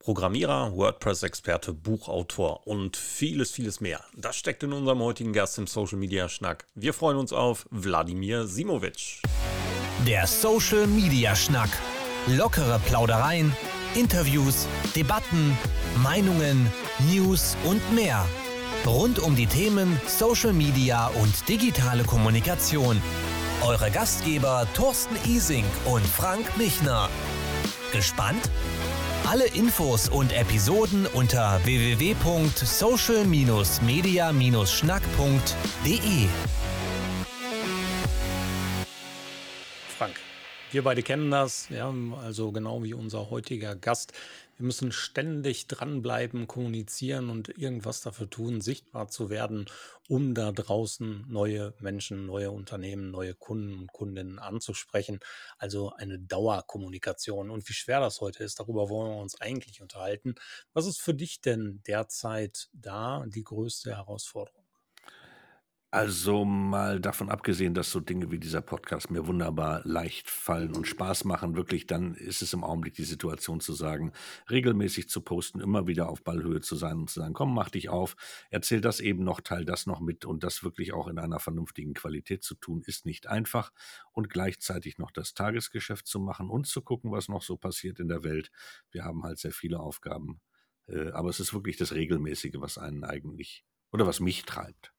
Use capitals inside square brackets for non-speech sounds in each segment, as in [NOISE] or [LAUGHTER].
Programmierer, WordPress-Experte, Buchautor und vieles, vieles mehr. Das steckt in unserem heutigen Gast im Social Media Schnack. Wir freuen uns auf Wladimir Simovic. Der Social Media Schnack. Lockere Plaudereien, Interviews, Debatten, Meinungen, News und mehr. Rund um die Themen Social Media und digitale Kommunikation. Eure Gastgeber Thorsten Ising und Frank Michner. Gespannt? Alle Infos und Episoden unter www.social-media-schnack.de. Frank, wir beide kennen das, ja, also genau wie unser heutiger Gast. Wir müssen ständig dranbleiben, kommunizieren und irgendwas dafür tun, sichtbar zu werden, um da draußen neue Menschen, neue Unternehmen, neue Kunden und Kundinnen anzusprechen. Also eine Dauerkommunikation. Und wie schwer das heute ist, darüber wollen wir uns eigentlich unterhalten. Was ist für dich denn derzeit da die größte Herausforderung? Also mal davon abgesehen, dass so Dinge wie dieser Podcast mir wunderbar leicht fallen und Spaß machen, wirklich, dann ist es im Augenblick die Situation zu sagen, regelmäßig zu posten, immer wieder auf Ballhöhe zu sein und zu sagen, komm, mach dich auf, erzähl das eben noch, teil das noch mit und das wirklich auch in einer vernünftigen Qualität zu tun, ist nicht einfach und gleichzeitig noch das Tagesgeschäft zu machen und zu gucken, was noch so passiert in der Welt. Wir haben halt sehr viele Aufgaben, äh, aber es ist wirklich das Regelmäßige, was einen eigentlich oder was mich treibt.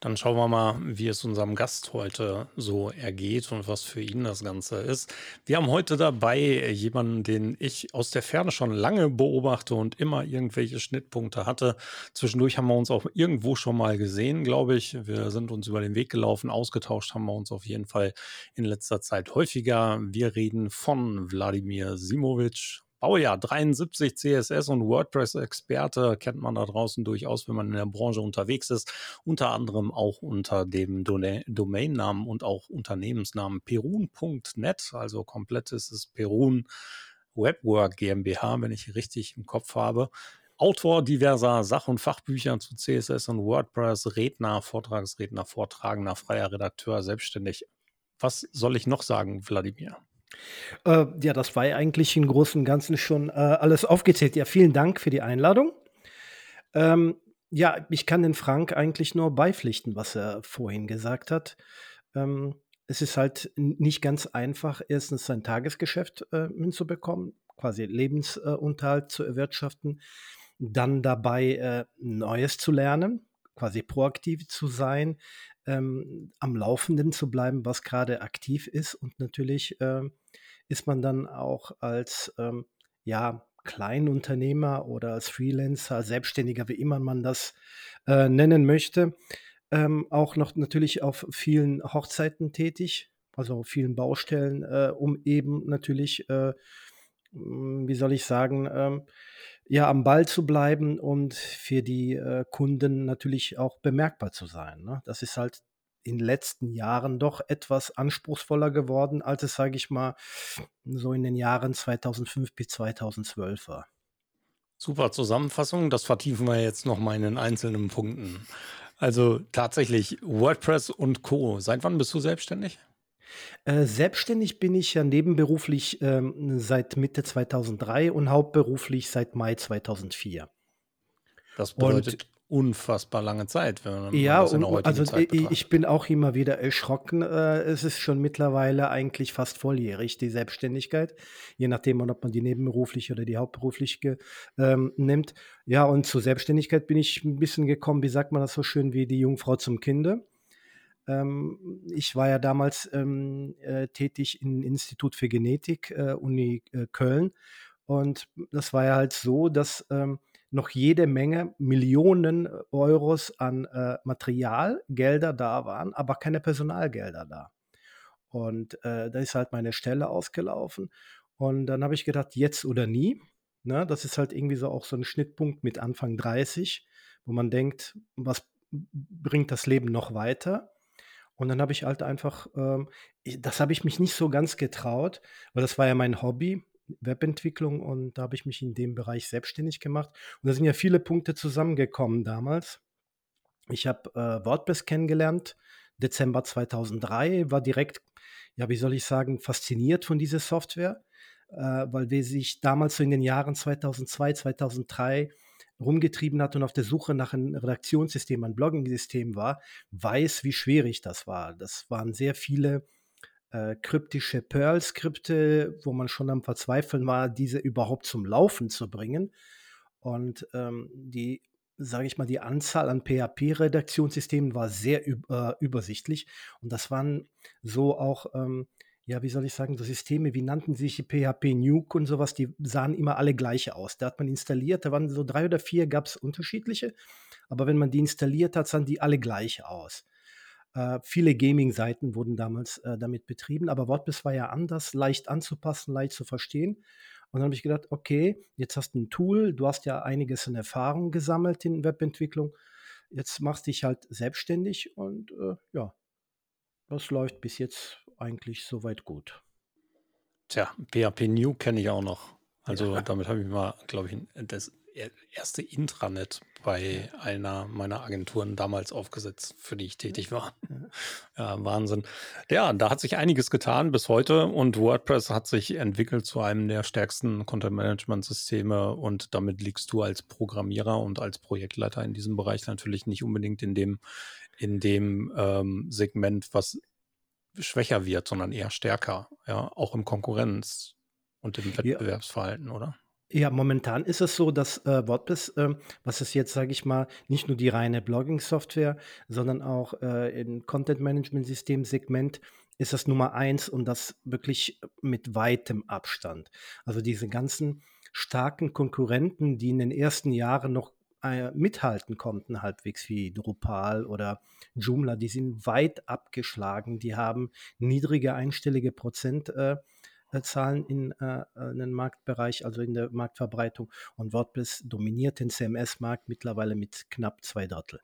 Dann schauen wir mal, wie es unserem Gast heute so ergeht und was für ihn das Ganze ist. Wir haben heute dabei jemanden, den ich aus der Ferne schon lange beobachte und immer irgendwelche Schnittpunkte hatte. Zwischendurch haben wir uns auch irgendwo schon mal gesehen, glaube ich. Wir sind uns über den Weg gelaufen, ausgetauscht haben wir uns auf jeden Fall in letzter Zeit häufiger. Wir reden von Wladimir Simovic Baujahr 73 CSS und WordPress-Experte kennt man da draußen durchaus, wenn man in der Branche unterwegs ist. Unter anderem auch unter dem Domainnamen und auch Unternehmensnamen perun.net. Also komplett ist es Perun Webwork GmbH, wenn ich richtig im Kopf habe. Autor diverser Sach- und Fachbücher zu CSS und WordPress, Redner, Vortragsredner, Vortragender, freier Redakteur, selbstständig. Was soll ich noch sagen, Wladimir? Äh, ja, das war ja eigentlich im Großen und Ganzen schon äh, alles aufgezählt. Ja, vielen Dank für die Einladung. Ähm, ja, ich kann den Frank eigentlich nur beipflichten, was er vorhin gesagt hat. Ähm, es ist halt nicht ganz einfach, erstens sein Tagesgeschäft äh, hinzubekommen, quasi Lebensunterhalt zu erwirtschaften, dann dabei äh, Neues zu lernen, quasi proaktiv zu sein, ähm, am Laufenden zu bleiben, was gerade aktiv ist. Und natürlich äh, ist man dann auch als ähm, ja, Kleinunternehmer oder als Freelancer, Selbstständiger, wie immer man das äh, nennen möchte, ähm, auch noch natürlich auf vielen Hochzeiten tätig, also auf vielen Baustellen, äh, um eben natürlich, äh, wie soll ich sagen, ähm, ja, am Ball zu bleiben und für die äh, Kunden natürlich auch bemerkbar zu sein. Ne? Das ist halt in den letzten Jahren doch etwas anspruchsvoller geworden, als es, sage ich mal, so in den Jahren 2005 bis 2012 war. Super Zusammenfassung. Das vertiefen wir jetzt noch mal in den einzelnen Punkten. Also tatsächlich WordPress und Co. Seit wann bist du selbstständig? Äh, selbstständig bin ich ja nebenberuflich ähm, seit Mitte 2003 und hauptberuflich seit Mai 2004. Das bedeutet unfassbar lange Zeit, wenn man ja, das in der heutigen also Zeit betrachtet. ich bin auch immer wieder erschrocken. Äh, es ist schon mittlerweile eigentlich fast volljährig, die Selbstständigkeit, je nachdem, ob man die nebenberufliche oder die hauptberufliche ähm, nimmt. Ja, und zur Selbstständigkeit bin ich ein bisschen gekommen, wie sagt man das so schön, wie die Jungfrau zum Kinde. Ähm, ich war ja damals ähm, äh, tätig im Institut für Genetik, äh, Uni äh, Köln. Und das war ja halt so, dass ähm, noch jede Menge Millionen Euros an äh, Materialgelder da waren, aber keine Personalgelder da. Und äh, da ist halt meine Stelle ausgelaufen. Und dann habe ich gedacht, jetzt oder nie. Ne? Das ist halt irgendwie so auch so ein Schnittpunkt mit Anfang 30, wo man denkt, was bringt das Leben noch weiter? Und dann habe ich halt einfach, ähm, das habe ich mich nicht so ganz getraut, weil das war ja mein Hobby, Webentwicklung und da habe ich mich in dem Bereich selbstständig gemacht. Und da sind ja viele Punkte zusammengekommen damals. Ich habe äh, WordPress kennengelernt, Dezember 2003, war direkt, ja, wie soll ich sagen, fasziniert von dieser Software. äh, weil wer sich damals so in den Jahren 2002, 2003 rumgetrieben hat und auf der Suche nach einem Redaktionssystem, einem Blogging-System war, weiß, wie schwierig das war. Das waren sehr viele äh, kryptische Perl-Skripte, wo man schon am Verzweifeln war, diese überhaupt zum Laufen zu bringen. Und ähm, die, sage ich mal, die Anzahl an PHP-Redaktionssystemen war sehr äh, übersichtlich. Und das waren so auch ähm, ja, wie soll ich sagen, so Systeme, wie nannten sich PHP Nuke und sowas, die sahen immer alle gleich aus. Da hat man installiert, da waren so drei oder vier, gab es unterschiedliche, aber wenn man die installiert hat, sahen die alle gleich aus. Äh, viele Gaming-Seiten wurden damals äh, damit betrieben, aber WordPress war ja anders, leicht anzupassen, leicht zu verstehen. Und dann habe ich gedacht, okay, jetzt hast du ein Tool, du hast ja einiges in Erfahrung gesammelt in Webentwicklung, jetzt machst dich halt selbstständig und äh, ja, das läuft bis jetzt eigentlich soweit gut. Tja, PHP New kenne ich auch noch. Also ja. [LAUGHS] damit habe ich mal, glaube ich, das erste Intranet bei einer meiner Agenturen damals aufgesetzt, für die ich tätig war. [LAUGHS] Ja, Wahnsinn. Ja, da hat sich einiges getan bis heute und WordPress hat sich entwickelt zu einem der stärksten Content-Management-Systeme und damit liegst du als Programmierer und als Projektleiter in diesem Bereich natürlich nicht unbedingt in dem, in dem ähm, Segment, was schwächer wird, sondern eher stärker, ja, auch im Konkurrenz- und im Wettbewerbsverhalten, ja. oder? Ja, momentan ist es so, dass äh, WordPress, äh, was ist jetzt, sage ich mal, nicht nur die reine Blogging-Software, sondern auch äh, im Content-Management-System-Segment ist das Nummer eins und das wirklich mit weitem Abstand. Also diese ganzen starken Konkurrenten, die in den ersten Jahren noch äh, mithalten konnten, halbwegs wie Drupal oder Joomla, die sind weit abgeschlagen. Die haben niedrige einstellige Prozentzahlen äh, in, äh, in den Marktbereich, also in der Marktverbreitung. Und WordPress dominiert den CMS-Markt mittlerweile mit knapp zwei Drittel.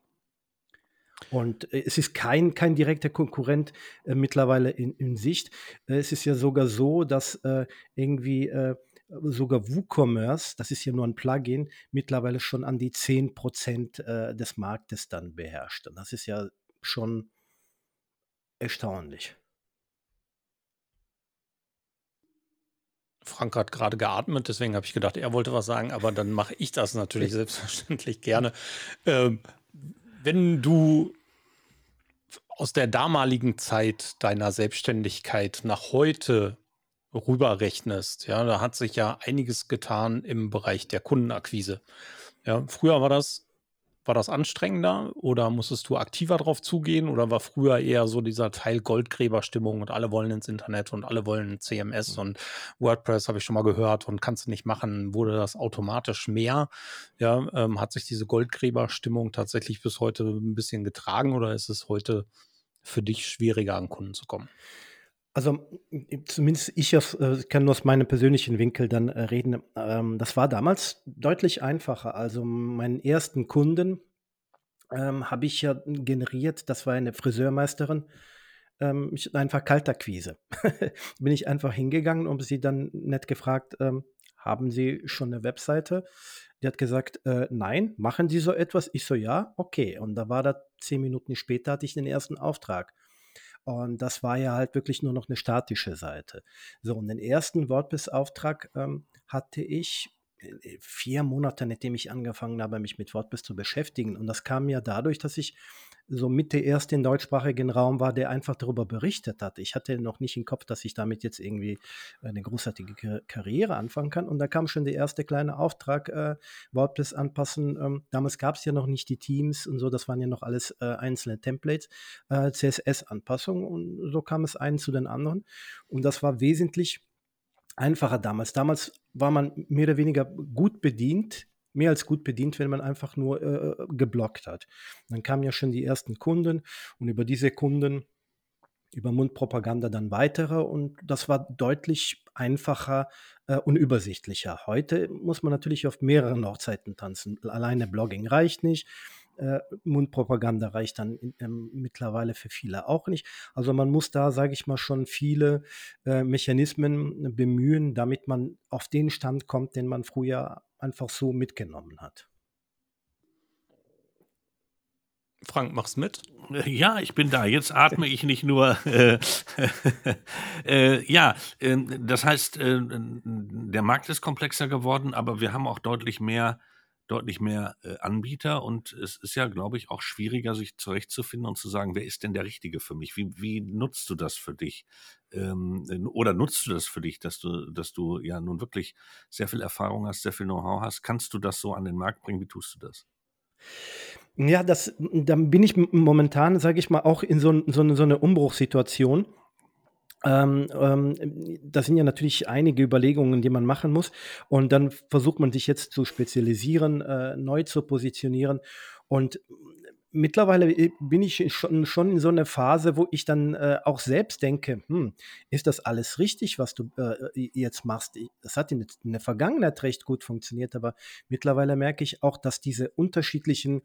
Und es ist kein, kein direkter Konkurrent äh, mittlerweile in, in Sicht. Es ist ja sogar so, dass äh, irgendwie sogar WooCommerce, das ist ja nur ein Plugin, mittlerweile schon an die 10% äh, des Marktes dann beherrscht. Und das ist ja schon erstaunlich. Frank hat gerade geatmet, deswegen habe ich gedacht, er wollte was sagen, aber dann mache ich das natürlich selbstverständlich gerne. Ähm, wenn du aus der damaligen Zeit deiner Selbstständigkeit nach heute rüberrechnest, ja, da hat sich ja einiges getan im Bereich der Kundenakquise. Ja, früher war das, war das anstrengender oder musstest du aktiver drauf zugehen oder war früher eher so dieser Teil Goldgräberstimmung und alle wollen ins Internet und alle wollen CMS und WordPress habe ich schon mal gehört und kannst du nicht machen, wurde das automatisch mehr? Ja, ähm, hat sich diese Goldgräberstimmung tatsächlich bis heute ein bisschen getragen oder ist es heute für dich schwieriger an Kunden zu kommen? Also, zumindest ich aus, äh, kann nur aus meinem persönlichen Winkel dann äh, reden. Ähm, das war damals deutlich einfacher. Also, meinen ersten Kunden ähm, habe ich ja generiert. Das war eine Friseurmeisterin. Ähm, ich, einfach Kaltakquise. [LAUGHS] Bin ich einfach hingegangen und sie dann nett gefragt, ähm, haben Sie schon eine Webseite? Die hat gesagt, äh, nein, machen Sie so etwas? Ich so, ja, okay. Und da war da zehn Minuten später, hatte ich den ersten Auftrag. Und das war ja halt wirklich nur noch eine statische Seite. So, und den ersten WordPress-Auftrag ähm, hatte ich äh, vier Monate, nachdem ich angefangen habe, mich mit WordPress zu beschäftigen. Und das kam ja dadurch, dass ich so mit der erste im deutschsprachigen Raum war, der einfach darüber berichtet hat. Ich hatte noch nicht im Kopf, dass ich damit jetzt irgendwie eine großartige Karriere anfangen kann. Und da kam schon der erste kleine Auftrag, äh, WordPress anpassen. Ähm, damals gab es ja noch nicht die Teams und so, das waren ja noch alles äh, einzelne Templates, äh, CSS-Anpassungen und so kam es einen zu den anderen. Und das war wesentlich einfacher damals. Damals war man mehr oder weniger gut bedient mehr als gut bedient, wenn man einfach nur äh, geblockt hat. Dann kamen ja schon die ersten Kunden und über diese Kunden, über Mundpropaganda dann weitere und das war deutlich einfacher äh, und übersichtlicher. Heute muss man natürlich auf mehreren Hochzeiten tanzen. Alleine Blogging reicht nicht. Äh, Mundpropaganda reicht dann ähm, mittlerweile für viele auch nicht. Also man muss da, sage ich mal, schon viele äh, Mechanismen bemühen, damit man auf den Stand kommt, den man früher einfach so mitgenommen hat. Frank, mach's mit. Ja, ich bin da. Jetzt atme ich nicht nur. Äh, [LAUGHS] äh, ja, äh, das heißt, äh, der Markt ist komplexer geworden, aber wir haben auch deutlich mehr, deutlich mehr äh, Anbieter und es ist ja, glaube ich, auch schwieriger, sich zurechtzufinden und zu sagen, wer ist denn der Richtige für mich? Wie, wie nutzt du das für dich? Ähm, oder nutzt du das für dich, dass du, dass du ja nun wirklich sehr viel Erfahrung hast, sehr viel Know-how hast? Kannst du das so an den Markt bringen? Wie tust du das? Ja, das dann bin ich momentan, sage ich mal, auch in so so so 'ne Umbruchssituation. Ähm, ähm, das sind ja natürlich einige Überlegungen, die man machen muss. Und dann versucht man sich jetzt zu spezialisieren, äh, neu zu positionieren. Und mittlerweile äh, bin ich schon, schon in so einer Phase, wo ich dann äh, auch selbst denke, hm, ist das alles richtig, was du äh, jetzt machst? Das hat in, der Vergangenheit recht gut funktioniert, aber mittlerweile merke ich auch, dass diese unterschiedlichen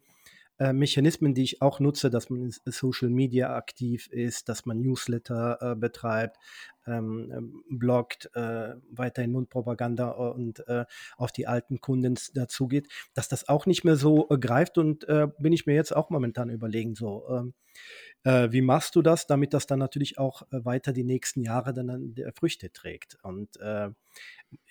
äh, Mechanismen, die ich auch nutze, dass man in Social Media aktiv ist, dass man Newsletter äh, betreibt, ähm, ähm bloggt, äh, weiterhin Mundpropaganda und äh, auf die alten Kunden dazugeht, dass das auch nicht mehr so äh, greift und äh, bin ich mir jetzt auch momentan überlegen, so ähm, wie machst du das, damit das dann natürlich auch weiter die nächsten Jahre dann Früchte trägt. Und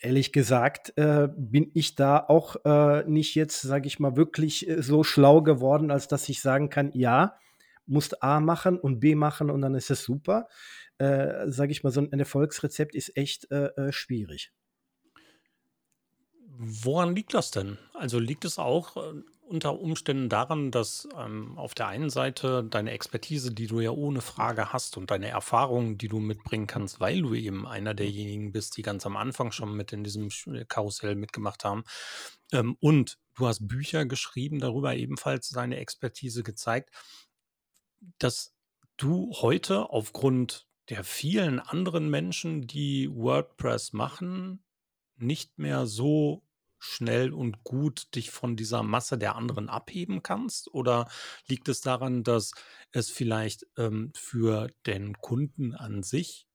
ehrlich gesagt äh, bin ich da auch äh, nicht jetzt, sage ich mal, wirklich äh, so schlau geworden, als dass ich sagen kann, ja, musst A machen und B machen und dann ist es super. Äh, sage ich mal, so ein Erfolgsrezept ist echt äh, äh, schwierig. Woran liegt das denn? Also liegt es auch unter Umständen daran, dass ähm, auf der einen Seite deine Expertise, die du ja ohne Frage hast und deine Erfahrungen, die du mitbringen kannst, weil du eben einer derjenigen bist, die ganz am Anfang schon mit in diesem äh, Karussell mitgemacht haben. Ähm, und du hast Bücher geschrieben, darüber ebenfalls deine Expertise gezeigt, dass du heute aufgrund der vielen anderen Menschen, die WordPress machen, nicht mehr so schnell und gut dich von dieser Masse der anderen abheben kannst? Oder liegt es daran, dass es vielleicht ähm, für den Kunden an sich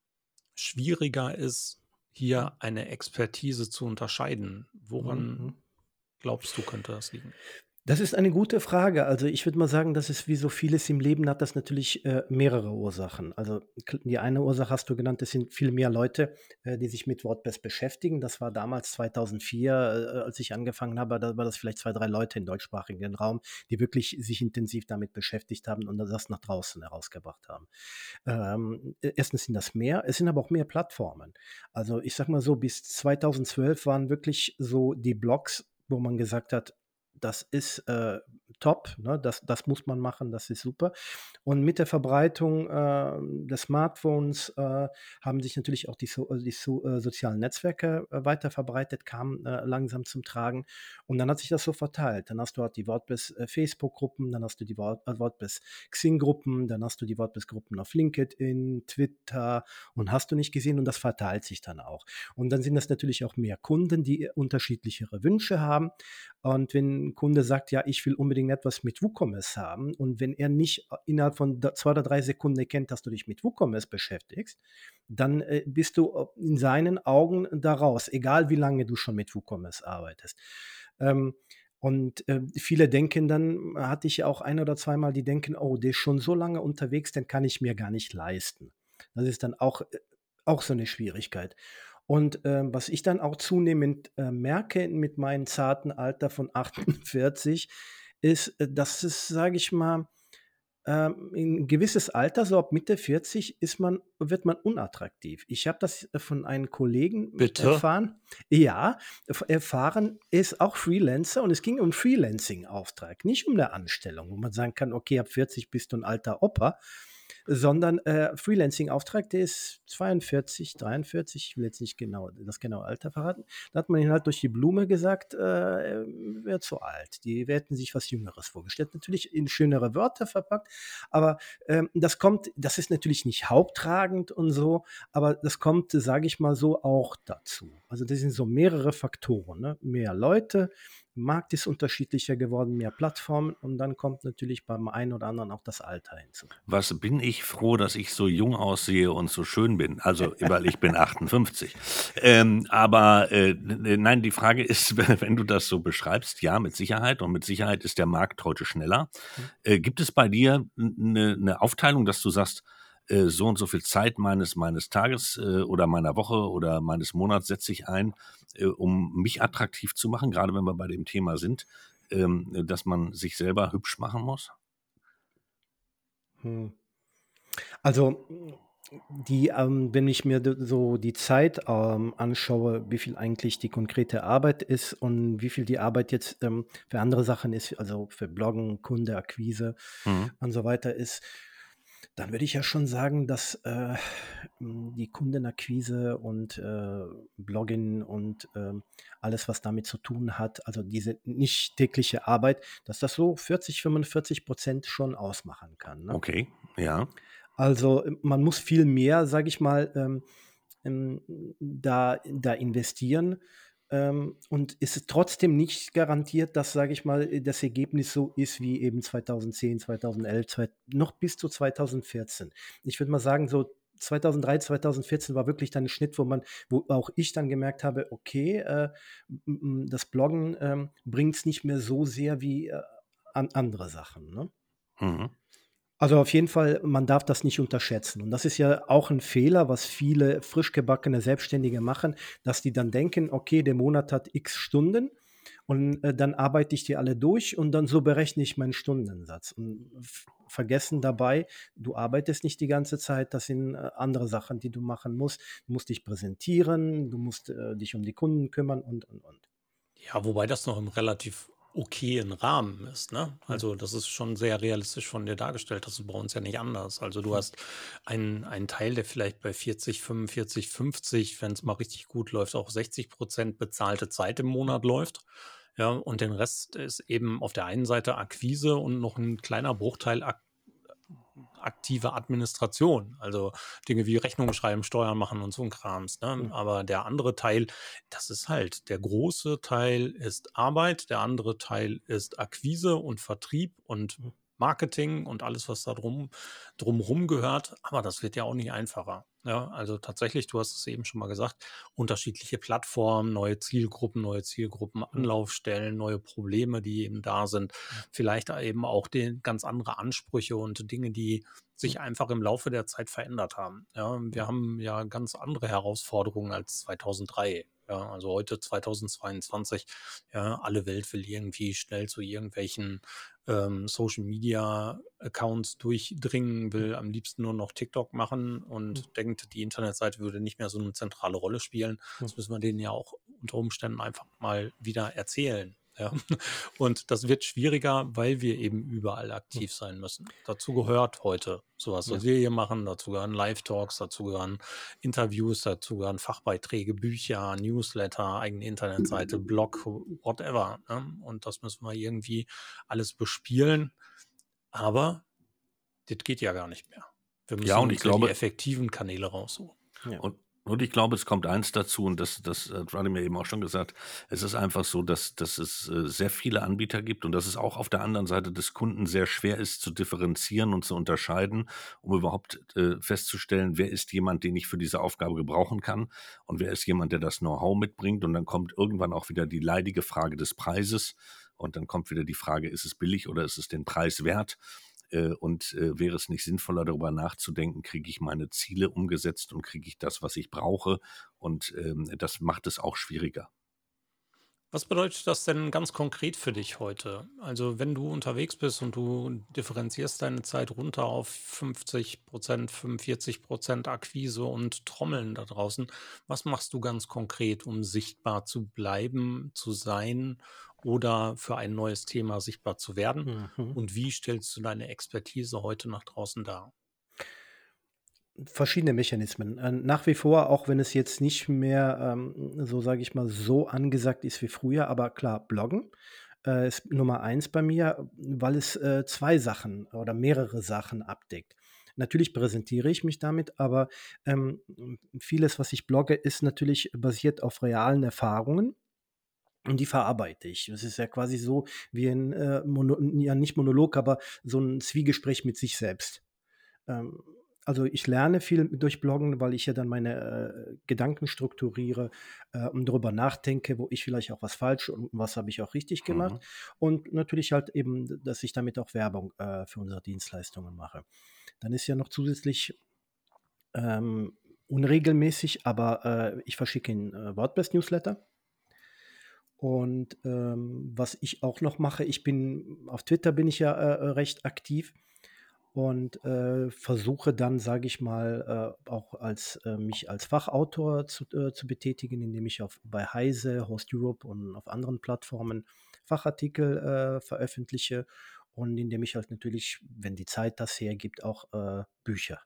schwieriger ist, hier eine Expertise zu unterscheiden? Woran mhm. glaubst du, könnte das liegen? Das ist eine gute Frage. Also, ich würde mal sagen, dass es wie so vieles im Leben hat das natürlich, äh, mehrere Ursachen. Also, die eine Ursache hast du genannt, es sind viel mehr Leute, äh, die sich mit WordPress beschäftigen. Das war damals 2004, äh, als ich angefangen habe, da war das vielleicht zwei, drei Leute im deutschsprachigen Raum, die wirklich sich intensiv damit beschäftigt haben und das nach draußen herausgebracht haben. Ähm, e erstens sind das mehr, es sind aber auch mehr Plattformen. Also, ich sage mal so, bis 2012 waren wirklich so die Blogs, wo man gesagt hat das ist äh, top, ne? das, das muss man machen, das ist super. Und mit der Verbreitung äh, des Smartphones äh, haben sich natürlich auch die, so, äh, die so, äh, sozialen Netzwerke äh, weiter verbreitet, kamen langsam zum Tragen. Und dann hat sich das so verteilt. Dann hast du halt die WordPress Facebook-Gruppen, dann hast du die WordPress Xing-Gruppen, dann hast du die WordPress-Gruppen auf LinkedIn, Twitter und hast du nicht gesehen und das verteilt sich dann auch. Und dann sind das natürlich auch mehr Kunden, die unterschiedlichere Wünsche haben. Und wenn Kunde sagt, ja, ich will unbedingt etwas mit WooCommerce haben und wenn er nicht äh, innerhalb von zwei oder drei Sekunden erkennt, dass du dich mit WooCommerce beschäftigst, dann äh, bist du äh, in seinen Augen daraus, egal wie lange du schon mit WooCommerce arbeitest. Ähm, und äh, viele denken dann, hatte ich auch ein oder zweimal, die denken, oh, der ist schon so lange unterwegs, den kann ich mir gar nicht leisten. Das ist dann auch, äh, auch so eine Schwierigkeit. Und ähm, was ich dann auch zunehmend äh, merke mit meinem zarten Alter von [LAUGHS] 48, ist, äh, dass es, sage ich mal, ähm, ein gewisses Alter, so ab Mitte 40, ist man, wird man unattraktiv. Ich habe das äh, von einem Kollegen Bitte? erfahren. Ja, erfahren ist auch Freelancer und es ging um Freelancing-Auftrag, nicht um eine Anstellung, wo man sagen kann, okay, ab 40 bist du ein alter Opa, sondern äh, Freelancing-Auftrag, der ist 42, 43, ich will jetzt nicht genau das genaue Alter verraten. Da hat man ihn halt durch die Blume gesagt, äh, wäre zu alt. Die hätten sich was Jüngeres vorgestellt. Natürlich in schönere Wörter verpackt, aber ähm, das kommt, das ist natürlich nicht haupttragend und so, aber das kommt, sage ich mal so, auch dazu. Also das sind so mehrere Faktoren. Ne? Mehr Leute, Markt ist unterschiedlicher geworden, mehr Plattformen und dann kommt natürlich beim einen oder anderen auch das Alter hinzu. Was bin ich froh, dass ich so jung aussehe und so schön bin. Also, [LAUGHS] weil ich bin 58. Ähm, aber äh, nein, die Frage ist, [LAUGHS] wenn du das so beschreibst, ja, mit Sicherheit. Und mit Sicherheit ist der Markt heute schneller. Mhm. Äh, gibt es bei dir eine ne Aufteilung, dass du sagst, äh, so und so viel Zeit meines, meines Tages äh, oder meiner Woche oder meines Monats setze ich ein, äh, um mich attraktiv zu machen, gerade wenn wir bei dem Thema sind, ähm, dass man sich selber hübsch machen muss? Hm. Also die, ähm, wenn ich mir so die Zeit ähm, anschaue, wie viel eigentlich die konkrete Arbeit ist und wie viel die Arbeit jetzt ähm, für andere Sachen ist, also für Bloggen, Kunde, Akquise mhm. und so weiter ist, dann würde ich ja schon sagen, dass äh, die Kundenakquise und äh, Blogging und äh, alles, was damit zu tun hat, also diese nicht tägliche Arbeit, dass das so 40, 45 Prozent schon ausmachen kann. Ne? Okay, ja. Also man muss viel mehr, sage ich mal, ähm, ähm, da, da investieren. Ähm, und es ist trotzdem nicht garantiert, dass, sage ich mal, das Ergebnis so ist wie eben 2010, 2011, zwei, noch bis zu 2014. Ich würde mal sagen, so 2003, 2014 war wirklich dann ein Schnitt, wo man, wo auch ich dann gemerkt habe, okay, äh, das Bloggen äh, bringt es nicht mehr so sehr wie äh, an andere Sachen. Ne? Mhm. Also auf jeden Fall, man darf das nicht unterschätzen. Und das ist ja auch ein Fehler, was viele frisch gebackene Selbstständige machen, dass die dann denken, okay, der Monat hat x Stunden und äh, dann arbeite ich die alle durch und dann so berechne ich meinen Stundensatz. Und vergessen dabei, du arbeitest nicht die ganze Zeit, das sind äh, andere Sachen, die du machen musst. Du musst dich präsentieren, du musst äh, dich um die Kunden kümmern und, und, und. Ja, wobei das noch im relativ okayen Rahmen ist. Ne? Also das ist schon sehr realistisch von dir dargestellt. Das ist bei uns ja nicht anders. Also du hast einen, einen Teil, der vielleicht bei 40, 45, 50, wenn es mal richtig gut läuft, auch 60 Prozent bezahlte Zeit im Monat läuft. Ja, und den Rest ist eben auf der einen Seite Akquise und noch ein kleiner Bruchteil Ak aktive Administration, also Dinge wie Rechnungen schreiben, Steuern machen und so ein Krams. Ne? Mhm. Aber der andere Teil, das ist halt, der große Teil ist Arbeit, der andere Teil ist Akquise und Vertrieb und mhm. Marketing und alles, was da drum, drumherum gehört. Aber das wird ja auch nicht einfacher. Ja, also tatsächlich, du hast es eben schon mal gesagt, unterschiedliche Plattformen, neue Zielgruppen, neue Zielgruppen, Anlaufstellen, neue Probleme, die eben da sind. Vielleicht eben auch die, ganz andere Ansprüche und Dinge, die sich einfach im Laufe der Zeit verändert haben. Ja, wir haben ja ganz andere Herausforderungen als 2003. Ja, also heute 2022, ja, alle Welt will irgendwie schnell zu irgendwelchen ähm, Social Media Accounts durchdringen, will am liebsten nur noch TikTok machen und mhm. denkt, die Internetseite würde nicht mehr so eine zentrale Rolle spielen. Das müssen wir denen ja auch unter Umständen einfach mal wieder erzählen. Ja. [LAUGHS] Und das wird schwieriger, weil wir eben überall hm. aktiv sein müssen. Dazu gehört heute sowas, was ja. wir hier machen. Dazu gehören Live-Talks, dazu gehören Interviews, dazu gehören Fachbeiträge, Bücher, Newsletter, eigene Internetseite, [LAUGHS] Blog, whatever. Ne? Und das müssen wir irgendwie alles bespielen. Aber das geht ja gar nicht mehr. Wir müssen ja, und ich glaube, die effektiven Kanäle raussuchen. Ja. Und und ich glaube, es kommt eins dazu, und das, das hat Vladimir eben auch schon gesagt, es ist einfach so, dass, dass es äh, sehr viele Anbieter gibt und dass es auch auf der anderen Seite des Kunden sehr schwer ist zu differenzieren und zu unterscheiden, um überhaupt äh, festzustellen, wer ist jemand, den ich für diese Aufgabe gebrauchen kann und wer ist jemand, der das Know-how mitbringt. Und dann kommt irgendwann auch wieder die leidige Frage des Preises und dann kommt wieder die Frage, ist es billig oder ist es den Preis wert? Äh, und äh, wäre es nicht sinnvoller, darüber nachzudenken, kriege ich meine Ziele umgesetzt und kriege ich das, was ich brauche? Und ähm, das macht es auch schwieriger. Was bedeutet das denn ganz konkret für dich heute? Also, wenn du unterwegs bist und du differenzierst deine Zeit runter auf 50 Prozent, 45 Prozent Akquise und Trommeln da draußen, was machst du ganz konkret, um sichtbar zu bleiben, zu sein oder für ein neues Thema sichtbar zu werden? Mhm. Und wie stellst du deine Expertise heute nach draußen dar? Verschiedene Mechanismen. Äh, nach wie vor, auch wenn es jetzt nicht mehr, ähm, so sage ich mal, so angesagt ist wie früher, aber klar, Bloggen äh, ist Nummer eins bei mir, weil es äh, zwei Sachen oder mehrere Sachen abdeckt. Natürlich präsentiere ich mich damit, aber ähm, vieles, was ich blogge, ist natürlich basiert auf realen Erfahrungen. Und die verarbeite ich. Das ist ja quasi so wie ein, äh, Mono, ja nicht Monolog, aber so ein Zwiegespräch mit sich selbst. ähm, also ich lerne viel durch Bloggen, weil ich ja dann meine äh, Gedanken strukturiere äh, und darüber nachdenke, wo ich vielleicht auch was falsch und was habe ich auch richtig gemacht. Mhm. Und natürlich halt eben, dass ich damit auch Werbung äh, für unsere Dienstleistungen mache. Dann ist ja noch zusätzlich ähm, unregelmäßig, aber äh, ich verschicke ein äh, WordPress-Newsletter. Und ähm, was ich auch noch mache, ich bin auf Twitter bin ich ja äh, recht aktiv und äh, versuche dann, sage ich mal, äh, auch als äh, mich als Fachautor zu, äh, zu betätigen, indem ich auf bei Heise, Host Europe und auf anderen Plattformen Fachartikel äh, veröffentliche und indem ich halt natürlich, wenn die Zeit das hergibt, auch äh, Bücher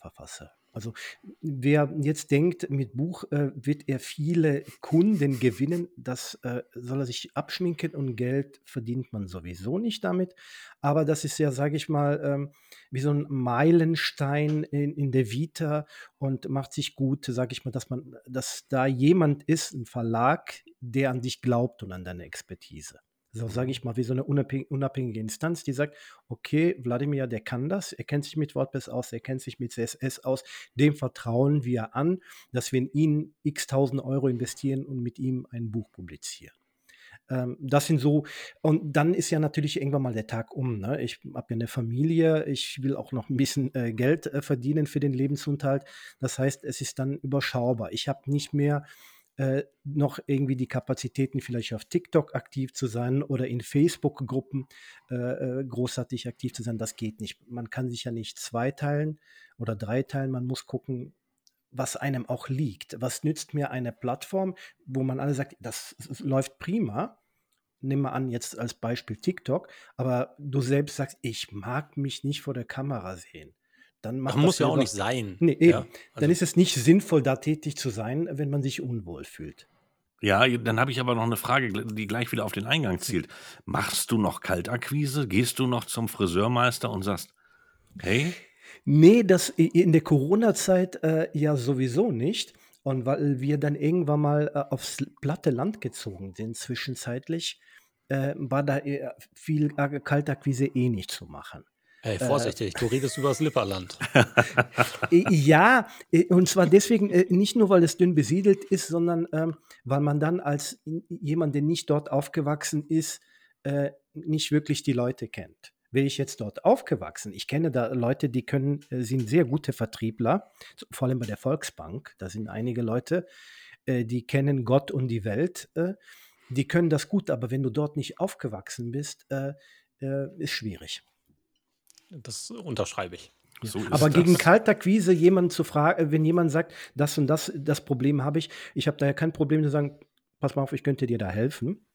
verfasse. Also wer jetzt denkt, mit Buch äh, wird er viele Kunden gewinnen, das äh, soll er sich abschminken und Geld verdient man sowieso nicht damit. Aber das ist ja, sage ich mal, ähm, wie so ein Meilenstein in, in der Vita und macht sich gut, sage ich mal, dass man, dass da jemand ist, ein Verlag, der an dich glaubt und an deine Expertise sage ich mal, wie so eine unabhängige Instanz, die sagt, okay, Wladimir, der kann das, er kennt sich mit WordPress aus, er kennt sich mit CSS aus, dem vertrauen wir an, dass wir in ihn x tausend Euro investieren und mit ihm ein Buch publizieren. Ähm, das sind so, und dann ist ja natürlich irgendwann mal der Tag um. Ne? Ich habe ja eine Familie, ich will auch noch ein bisschen äh, Geld äh, verdienen für den Lebensunterhalt. Das heißt, es ist dann überschaubar. Ich habe nicht mehr äh, noch irgendwie die Kapazitäten, vielleicht auf TikTok aktiv zu sein oder in Facebook-Gruppen äh, äh, großartig aktiv zu sein. Das geht nicht. Man kann sich ja nicht zweiteilen oder dreiteilen. Man muss gucken, was einem auch liegt. Was nützt mir eine Plattform, wo man alle sagt, das, das läuft prima? Nimm mal an, jetzt als Beispiel TikTok, aber du selbst sagst, ich mag mich nicht vor der Kamera sehen dann macht das muss ja auch nicht sein. Nee, eben. Ja, also dann ist es nicht sinnvoll, da tätig zu sein, wenn man sich unwohl fühlt. Ja, dann habe ich aber noch eine Frage, die gleich wieder auf den Eingang zielt. Machst du noch Kaltakquise? Gehst du noch zum Friseurmeister und sagst, hey? Nee, das in der Corona-Zeit äh, ja sowieso nicht. Und weil wir dann irgendwann mal äh, aufs platte Land gezogen sind, zwischenzeitlich, äh, war da viel äh, Kaltakquise eh nicht zu machen. Hey, äh, vorsichtig, äh, du redest über das Lipperland. [LAUGHS] ja, und zwar deswegen äh, nicht nur, weil es dünn besiedelt ist, sondern ähm, weil man dann als jemand, der nicht dort aufgewachsen ist, äh, nicht wirklich die Leute kennt. Wäre ich jetzt dort aufgewachsen, ich kenne da Leute, die können, äh, sind sehr gute Vertriebler, vor allem bei der Volksbank. Da sind einige Leute, äh, die kennen Gott und die Welt. die können das gut, aber wenn du dort nicht aufgewachsen bist, ist schwierig. Das unterschreibe ich. So aber gegen Kaltakquise jemanden zu fragen, wenn jemand sagt, das und das, das Problem habe ich, ich habe da ja kein Problem zu sagen, pass mal auf, ich könnte dir da helfen.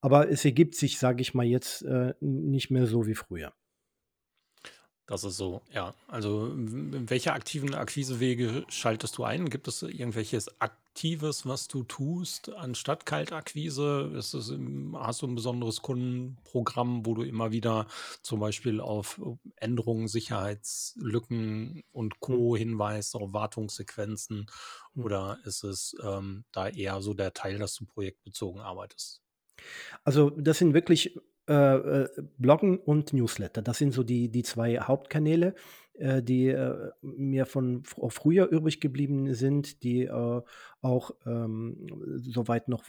Aber es ergibt sich, sage ich mal jetzt, äh, nicht mehr so wie früher. Das ist so, ja. Also, welche aktiven Akquisewege schaltest du ein? Gibt es irgendwelches Aktives, was du tust, anstatt Kaltakquise? Ist es, hast du ein besonderes Kundenprogramm, wo du immer wieder zum Beispiel auf Änderungen, Sicherheitslücken und Co. Hm. hinweist, auf Wartungssequenzen? Hm. Oder ist es ähm, da eher so der Teil, dass du projektbezogen arbeitest? Also, das sind wirklich äh, äh, Bloggen und Newsletter. Das sind so die, die zwei Hauptkanäle, äh, die äh, mir von fr früher übrig geblieben sind, die äh, auch ähm, soweit noch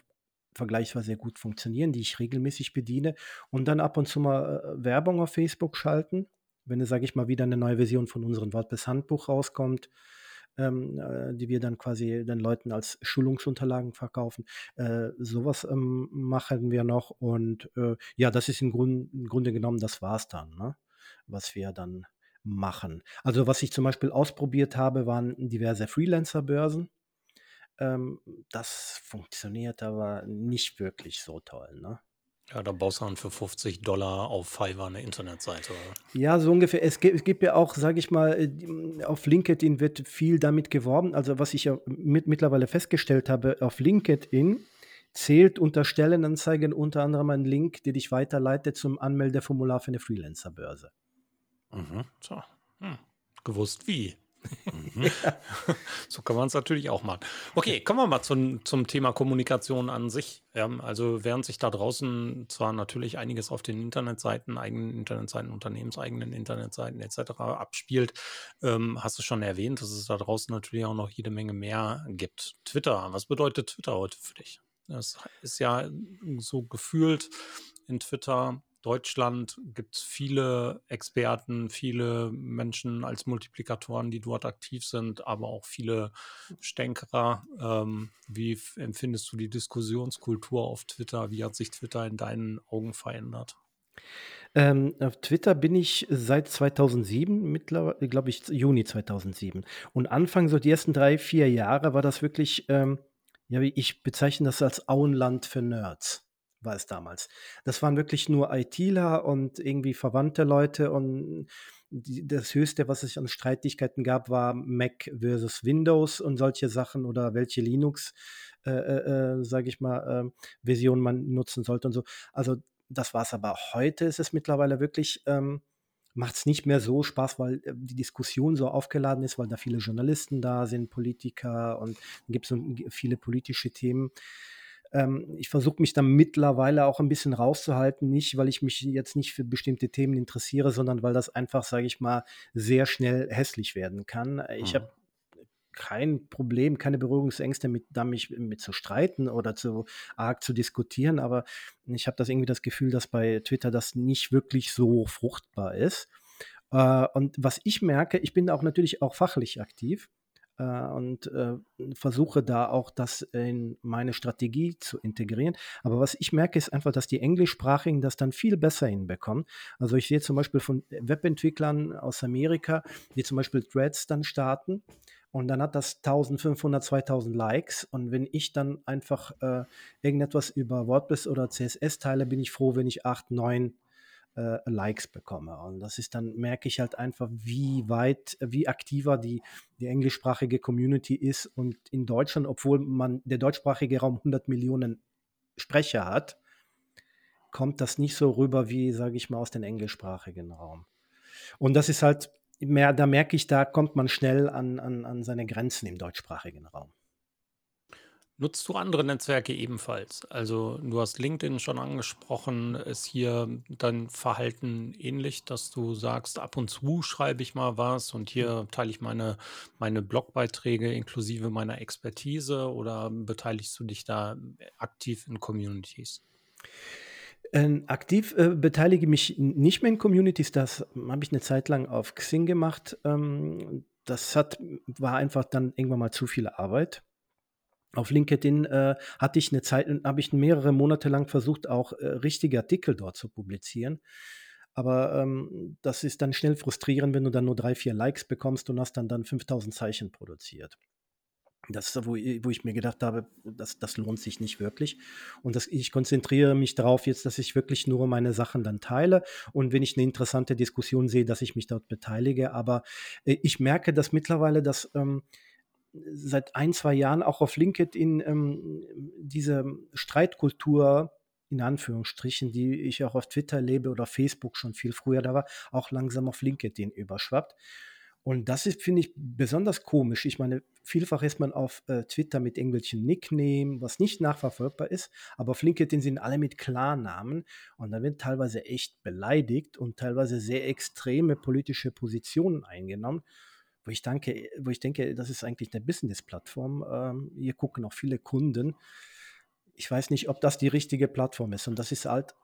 vergleichsweise gut funktionieren, die ich regelmäßig bediene und dann ab und zu mal Werbung auf Facebook schalten. Wenn, sage ich mal, wieder eine neue Version von unserem WordPress-Handbuch rauskommt, ähm, äh, die wir dann quasi den Leuten als Schulungsunterlagen verkaufen. Äh, sowas ähm, machen wir noch und äh, ja, das ist im, Grund, im Grunde genommen, das war es dann, ne? was wir dann machen. Also was ich zum Beispiel ausprobiert habe, waren diverse Freelancer-Börsen. Ähm, das funktioniert aber nicht wirklich so toll. Ne? Ja, da baust du dann für 50 Dollar auf Fiverr eine Internetseite. Ja, so ungefähr. Es gibt, es gibt ja auch, sage ich mal, äh, auf LinkedIn wird viel damit geworben. Also was ich ja mit, mittlerweile festgestellt habe, auf LinkedIn zählt unter Stellenanzeigen unter anderem ein Link, der dich weiterleitet zum Anmeldeformular für eine Freelancer-Börse. Mhm. So. Hm. Gewusst wie. Mhm. [LAUGHS] so kann man es natürlich auch machen. Okay, kommen wir mal zum, zum Thema Kommunikation an sich. Ja, also während sich da draußen zwar natürlich einiges auf den Internetseiten, eigenen Internetseiten, unternehmenseigenen Internetseiten etc. abspielt, ähm, hast du schon erwähnt, dass es da draußen natürlich auch noch jede Menge mehr gibt. Twitter, was bedeutet Twitter heute für dich? Das ist ja so gefühlt in Twitter Deutschland gibt es viele Experten, viele Menschen als Multiplikatoren, die dort aktiv sind, aber auch viele Stänkerer. Ähm, wie empfindest du die Diskussionskultur auf Twitter? Wie hat sich Twitter in deinen Augen verändert? Ähm, auf Twitter bin ich seit 2007, mittlerweile, glaube ich, Juni 2007. Und Anfang, so die ersten drei, vier Jahre, war das wirklich, ähm, ja, ich bezeichne das als Auenland für Nerds war es damals. Das waren wirklich nur ITler und irgendwie verwandte Leute und die, das Höchste, was es an Streitigkeiten gab, war Mac versus Windows und solche Sachen oder welche Linux, äh, äh, äh sage ich mal, äh, Version man nutzen sollte und so. Also das war es aber. Heute ist es mittlerweile wirklich, ähm, macht es nicht mehr so Spaß, weil äh, die Diskussion so aufgeladen ist, weil da viele Journalisten da sind, Politiker und gibt es viele politische Themen. Ähm, ich versuche mich da mittlerweile auch ein bisschen rauszuhalten, nicht weil ich mich jetzt nicht für bestimmte Themen interessiere, sondern weil das einfach, sage ich mal, sehr schnell hässlich werden kann. Ich mhm. habe kein Problem, keine Berührungsängste mit, da mich mit zu streiten oder zu arg zu diskutieren, aber ich habe das irgendwie das Gefühl, dass bei Twitter das nicht wirklich so fruchtbar ist. Äh, und was ich merke, ich bin auch natürlich auch fachlich aktiv und äh, versuche da auch das in meine Strategie zu integrieren. Aber was ich merke, ist einfach, dass die Englischsprachigen das dann viel besser hinbekommen. Also ich sehe zum Beispiel von Webentwicklern aus Amerika, die zum Beispiel Threads dann starten. Und dann hat das 1500, 2000 Likes. Und wenn ich dann einfach äh, irgendetwas über WordPress oder CSS teile, bin ich froh, wenn ich 8, 9 äh, Likes bekomme. Und das ist dann, merke ich halt einfach, wie weit, wie aktiver die, die englischsprachige Community ist. Und in Deutschland, obwohl man der deutschsprachige Raum 100 Millionen Sprecher hat, kommt das nicht so rüber wie, sage ich mal, aus dem englischsprachigen Raum. Und das ist halt mehr, da merke ich, da kommt man schnell an, an, an seine Grenzen im deutschsprachigen Raum. Nutzt du andere Netzwerke ebenfalls? Also du hast LinkedIn schon angesprochen. Ist hier dein Verhalten ähnlich, dass du sagst, ab und zu schreibe ich mal was und hier teile ich meine, meine Blogbeiträge inklusive meiner Expertise oder beteiligst du dich da aktiv in Communities? Ähm, aktiv äh, beteilige mich nicht mehr in Communities. Das habe ich eine Zeit lang auf Xing gemacht. Ähm, das hat, war einfach dann irgendwann mal zu viel Arbeit. Auf LinkedIn äh, hatte ich eine Zeit, habe ich mehrere Monate lang versucht, auch äh, richtige Artikel dort zu publizieren. Aber ähm, das ist dann schnell frustrierend, wenn du dann nur drei, vier Likes bekommst und hast dann, dann 5000 Zeichen produziert. Das ist, wo, wo ich mir gedacht habe, das, das lohnt sich nicht wirklich. Und das, ich konzentriere mich darauf jetzt, dass ich wirklich nur meine Sachen dann teile. Und wenn ich eine interessante Diskussion sehe, dass ich mich dort beteilige. Aber äh, ich merke, dass mittlerweile das ähm, seit ein, zwei Jahren auch auf LinkedIn ähm, diese Streitkultur in Anführungsstrichen, die ich auch auf Twitter lebe oder Facebook schon viel früher da war, auch langsam auf LinkedIn überschwappt. Und das ist, finde ich, besonders komisch. Ich meine, vielfach ist man auf äh, Twitter mit irgendwelchen Nicknamen, was nicht nachverfolgbar ist, aber auf LinkedIn sind alle mit Klarnamen und da wird teilweise echt beleidigt und teilweise sehr extreme politische Positionen eingenommen wo ich denke, wo ich denke, das ist eigentlich eine Business-Plattform. Ähm, hier gucken auch viele Kunden. Ich weiß nicht, ob das die richtige Plattform ist. Und das ist halt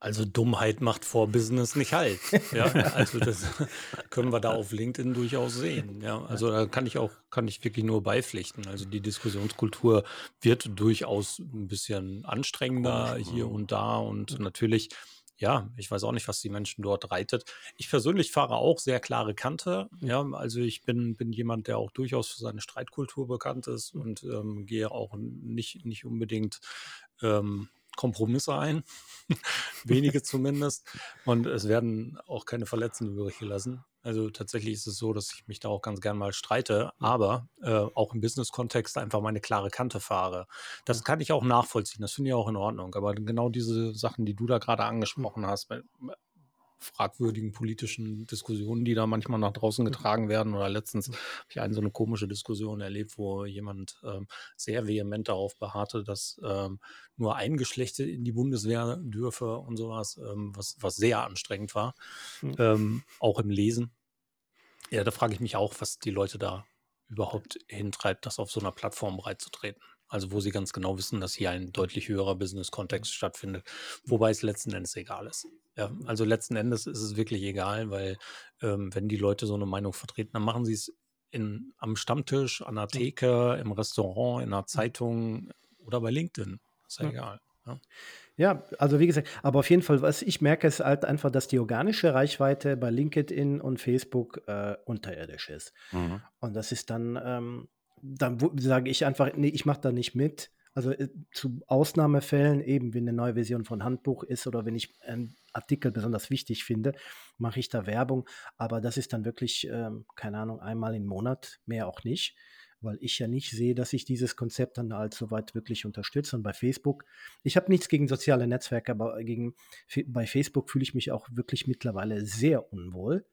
also Dummheit macht vor Business nicht halt. Ja, [LAUGHS] also das [LAUGHS] können wir da auf LinkedIn durchaus sehen. Ja, also da kann ich auch, kann ich wirklich nur beipflichten. Also die Diskussionskultur wird durchaus ein bisschen anstrengender hier und da und natürlich ja, ich weiß auch nicht, was die Menschen dort reitet. Ich persönlich fahre auch sehr klare Kante. Ja, also ich bin, bin jemand, der auch durchaus für seine Streitkultur bekannt ist und ähm, gehe auch nicht, nicht unbedingt ähm, Kompromisse ein. [LAUGHS] Wenige zumindest. Und es werden auch keine Verletzten übrig gelassen. Also tatsächlich ist es so, dass ich mich da auch ganz gern mal streite, aber äh, auch im Business-Kontext einfach meine klare Kante fahre. Das kann ich auch nachvollziehen, das finde ich auch in Ordnung. Aber genau diese Sachen, die du da gerade angesprochen hast, fragwürdigen politischen Diskussionen, die da manchmal nach draußen getragen werden. Oder letztens habe ich eine so eine komische Diskussion erlebt, wo jemand ähm, sehr vehement darauf beharrte, dass ähm, nur ein Geschlecht in die Bundeswehr dürfe und sowas, ähm, was, was sehr anstrengend war, mhm. auch im Lesen. Ja, da frage ich mich auch, was die Leute da überhaupt hintreibt, das auf so einer Plattform breitzutreten. Also wo sie ganz genau wissen, dass hier ein deutlich höherer Business-Kontext stattfindet, wobei es letzten Endes egal ist. Ja, also letzten Endes ist es wirklich egal, weil ähm, wenn die Leute so eine Meinung vertreten, dann machen sie es in, am Stammtisch, an der Theke, im Restaurant, in einer Zeitung oder bei LinkedIn. Ist ja, ja. egal. Ja. Ja, also wie gesagt, aber auf jeden Fall, was ich merke, ist halt einfach, dass die organische Reichweite bei LinkedIn und Facebook äh, unterirdisch ist. Mhm. Und das ist dann, ähm, dann sage ich einfach, nee, ich mache da nicht mit. Also äh, zu Ausnahmefällen, eben wenn eine neue Version von Handbuch ist oder wenn ich einen Artikel besonders wichtig finde, mache ich da Werbung. Aber das ist dann wirklich, ähm, keine Ahnung, einmal im Monat, mehr auch nicht weil ich ja nicht sehe, dass ich dieses Konzept dann allzu weit wirklich unterstütze. Und bei Facebook, ich habe nichts gegen soziale Netzwerke, aber gegen, bei Facebook fühle ich mich auch wirklich mittlerweile sehr unwohl,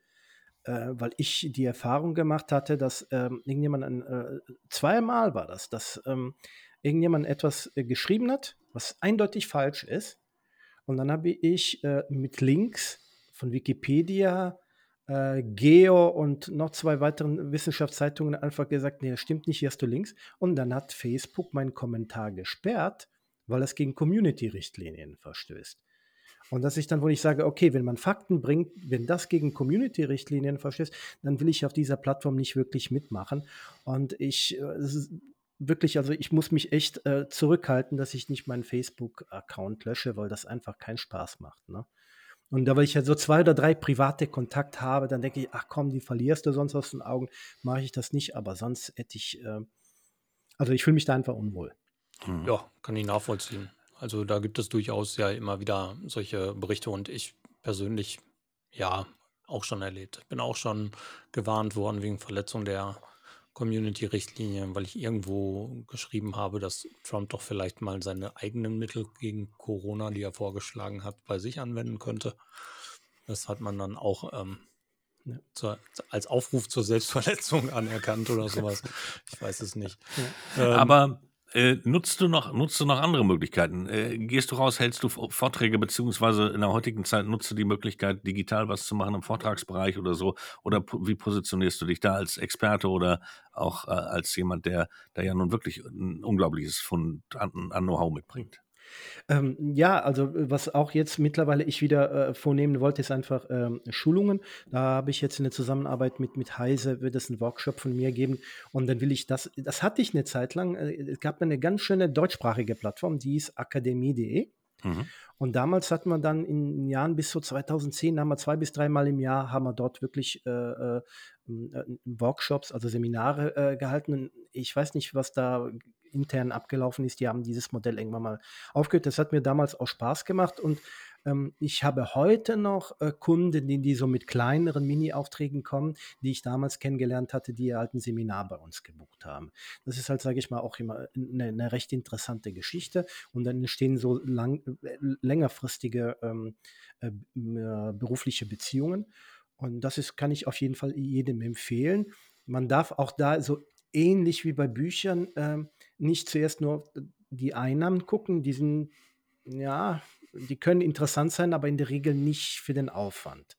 äh, weil ich die Erfahrung gemacht hatte, dass ähm, irgendjemand, ein, äh, zweimal war das, dass ähm, irgendjemand etwas äh, geschrieben hat, was eindeutig falsch ist. Und dann habe ich äh, mit Links von Wikipedia, äh, Geo und noch zwei weiteren Wissenschaftszeitungen einfach gesagt, nee, das stimmt nicht, hier hast du Links. Und dann hat Facebook meinen Kommentar gesperrt, weil es gegen Community-Richtlinien verstößt. Und dass ich dann, wo ich sage, okay, wenn man Fakten bringt, wenn das gegen Community-Richtlinien verstößt, dann will ich auf dieser Plattform nicht wirklich mitmachen. Und ich, äh, wirklich, also ich muss mich echt äh, zurückhalten, dass ich nicht meinen Facebook-Account lösche, weil das einfach keinen Spaß macht. Ne? Und da, weil ich ja so zwei oder drei private Kontakt habe, dann denke ich, ach komm, die verlierst du sonst aus den Augen, mache ich das nicht. Aber sonst hätte ich, äh, also ich fühle mich da einfach unwohl. Hm. Ja, kann ich nachvollziehen. Also da gibt es durchaus ja immer wieder solche Berichte und ich persönlich, ja, auch schon erlebt. Bin auch schon gewarnt worden wegen Verletzung der Community-Richtlinien, weil ich irgendwo geschrieben habe, dass Trump doch vielleicht mal seine eigenen Mittel gegen Corona, die er vorgeschlagen hat, bei sich anwenden könnte. Das hat man dann auch ähm, ja. zur, als Aufruf zur Selbstverletzung [LAUGHS] anerkannt oder sowas. Ich weiß es nicht. Ja. Ähm, Aber äh, nutzt, du noch, nutzt du noch andere Möglichkeiten? Äh, gehst du raus, hältst du Vorträge, beziehungsweise in der heutigen Zeit nutzt du die Möglichkeit, digital was zu machen im Vortragsbereich oder so? Oder wie positionierst du dich da als Experte oder auch äh, als jemand, der, der ja nun wirklich ein unglaubliches Fund an, an Know-how mitbringt? Ähm, ja, also äh, was auch jetzt mittlerweile ich wieder äh, vornehmen wollte, ist einfach ähm, Schulungen. Da habe ich jetzt in der Zusammenarbeit mit, mit Heise, wird es einen Workshop von mir geben und dann will ich das, das hatte ich eine Zeit lang, äh, es gab eine ganz schöne deutschsprachige Plattform, die ist akademie.de. Mhm. Und damals hatten wir dann in Jahren bis so 2010, haben wir zwei bis dreimal im Jahr, haben wir dort wirklich äh, äh, Workshops, also Seminare äh, gehalten. Ich weiß nicht, was da intern abgelaufen ist. Die haben dieses Modell irgendwann mal aufgehört. Das hat mir damals auch Spaß gemacht und ähm, ich habe heute noch äh, Kunden, die, die so mit kleineren Mini-Aufträgen kommen, die ich damals kennengelernt hatte, die halt ein Seminar bei uns gebucht haben. Das ist halt, sage ich mal, auch immer eine, eine, recht interessante Geschichte und dann entstehen so lang, äh, längerfristige ähm, äh, äh, berufliche Beziehungen. Und das ist, kann ich auf jeden Fall jedem empfehlen. Man darf auch da so ähnlich wie bei Büchern ähm, nicht zuerst nur die Einnahmen gucken, die sind, ja, die können interessant sein, aber in der Regel nicht für den Aufwand.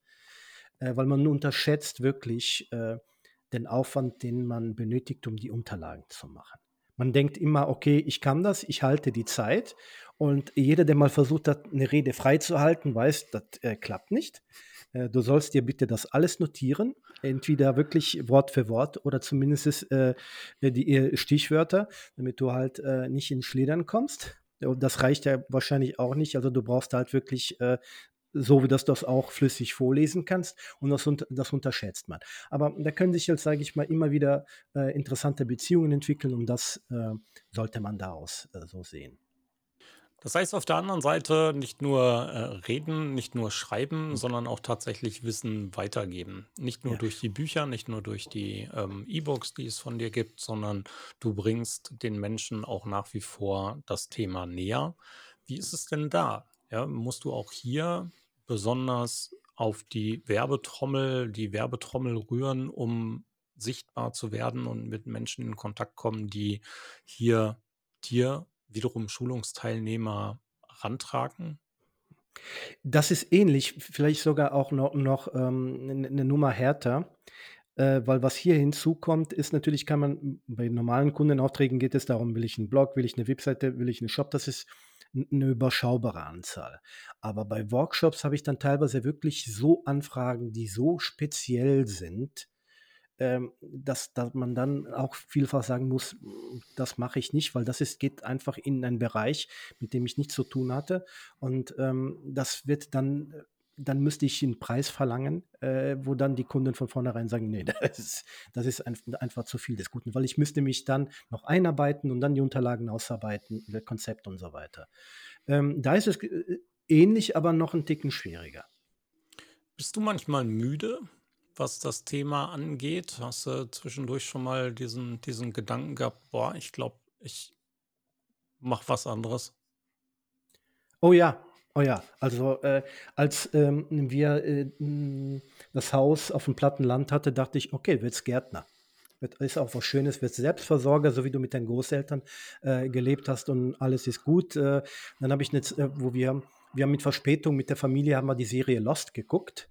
Äh, weil man unterschätzt wirklich äh, den Aufwand, den man benötigt, um die Unterlagen zu machen. Man denkt immer, okay, ich kann das, ich halte die Zeit. Und jeder, der mal versucht hat, eine Rede freizuhalten, weiß, das äh, klappt nicht. Äh, du sollst dir bitte das alles notieren, entweder wirklich Wort für Wort oder zumindest äh, die äh, Stichwörter, damit du halt äh, nicht in Schlittern kommst. Das reicht ja wahrscheinlich auch nicht. Also du brauchst halt wirklich äh, so wie das das auch flüssig vorlesen kannst und das, das unterschätzt man. Aber da können sich jetzt, sage ich mal, immer wieder äh, interessante Beziehungen entwickeln und das äh, sollte man daraus äh, so sehen. Das heißt auf der anderen Seite nicht nur äh, reden, nicht nur schreiben, mhm. sondern auch tatsächlich Wissen weitergeben. Nicht nur ja. durch die Bücher, nicht nur durch die ähm, E-Books, die es von dir gibt, sondern du bringst den Menschen auch nach wie vor das Thema näher. Wie ist es denn da? Ja, musst du auch hier besonders auf die Werbetrommel, die Werbetrommel rühren, um sichtbar zu werden und mit Menschen in Kontakt kommen, die hier dir wiederum Schulungsteilnehmer rantragen? Das ist ähnlich, vielleicht sogar auch noch, noch ähm, eine ne Nummer härter. Äh, weil was hier hinzukommt, ist natürlich, kann man bei normalen Kundenaufträgen geht es darum, will ich einen Blog, will ich eine Webseite, will ich einen Shop, das ist eine überschaubare Anzahl. Aber bei Workshops habe ich dann teilweise wirklich so Anfragen, die so speziell sind, ähm, dass, dass man dann auch vielfach sagen muss, das mache ich nicht, weil das ist, geht einfach in einen Bereich, mit dem ich nichts zu tun hatte. Und ähm, das wird dann, dann müsste ich einen Preis verlangen, äh, wo dann die Kunden von vornherein sagen, nee, [LAUGHS] das ist, das ist ein, einfach zu viel des Guten, weil ich müsste mich dann noch einarbeiten und dann die Unterlagen ausarbeiten, das Konzept und so weiter. Ähm, da ist es äh, ähnlich, aber noch ein Ticken schwieriger. Bist du manchmal müde? Was das Thema angeht? Hast du zwischendurch schon mal diesen, diesen Gedanken gehabt, boah, ich glaube, ich mache was anderes? Oh ja, oh ja. Also äh, als ähm, wir äh, das Haus auf dem platten Land hatte, dachte ich, okay, wird's Gärtner. Ist auch was Schönes, wird Selbstversorger, so wie du mit deinen Großeltern äh, gelebt hast und alles ist gut. Äh, dann habe ich jetzt, äh, wo wir, wir haben mit Verspätung mit der Familie haben wir die Serie Lost geguckt.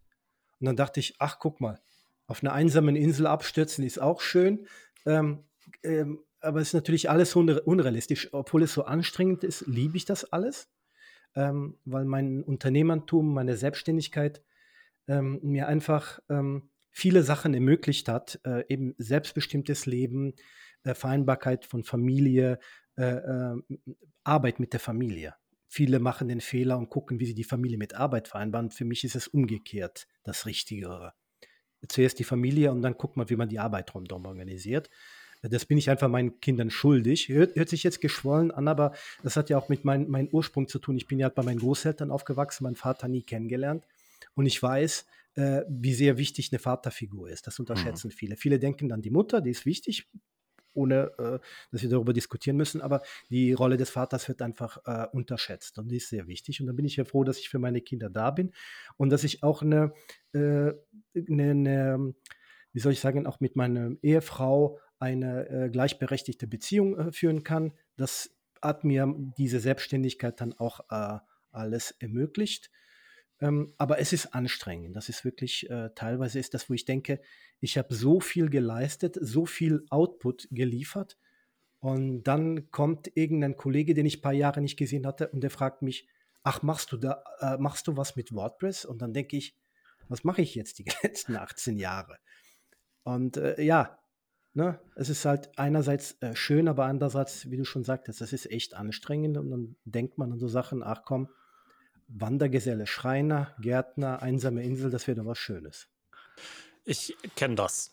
Und dann dachte ich, ach, guck mal, auf einer einsamen Insel abstürzen ist auch schön. Ähm, ähm, aber es ist natürlich alles unrealistisch. Obwohl es so anstrengend ist, liebe ich das alles, ähm, weil mein Unternehmertum, meine Selbstständigkeit ähm, mir einfach ähm, viele Sachen ermöglicht hat. Äh, eben selbstbestimmtes Leben, äh, Vereinbarkeit von Familie, äh, äh Arbeit mit der Familie. Viele machen den Fehler und gucken, wie sie die Familie mit Arbeit vereinbaren. Für mich ist es umgekehrt das Richtigere. Zuerst die Familie und dann guckt man, wie man die Arbeit rundherum organisiert. Das bin ich einfach meinen Kindern schuldig. Hört, hört sich jetzt geschwollen an, aber das hat ja auch mit mein, meinem Ursprung zu tun. Ich bin ja bei meinen Großeltern aufgewachsen, meinen Vater nie kennengelernt. Und ich weiß, äh, wie sehr wichtig eine Vaterfigur ist. Das unterschätzen mhm. viele. Viele denken an die Mutter, die ist wichtig ohne äh, dass wir darüber diskutieren müssen. Aber die Rolle des Vaters wird einfach äh, unterschätzt und die ist sehr wichtig. Und da bin ich ja froh, dass ich für meine Kinder da bin und dass ich auch eine, äh, eine, eine wie soll ich sagen, auch mit meiner Ehefrau eine äh, gleichberechtigte Beziehung äh, führen kann. Das hat mir diese Selbstständigkeit dann auch äh, alles ermöglicht. Ähm, aber es ist anstrengend. Das ist wirklich, äh, teilweise ist das, wo ich denke, ich habe so viel geleistet, so viel Output geliefert. Und dann kommt irgendein Kollege, den ich ein paar Jahre nicht gesehen hatte, und der fragt mich, ach, machst du da, äh, machst du was mit WordPress? Und dann denke ich, was mache ich jetzt die [LAUGHS] letzten 18 Jahre? Und äh, ja, ne, es ist halt einerseits äh, schön, aber andererseits, wie du schon sagtest, das ist echt anstrengend. Und dann denkt man an so Sachen, ach komm, Wandergeselle, Schreiner, Gärtner, einsame Insel, das wäre doch was Schönes. Ich kenne das.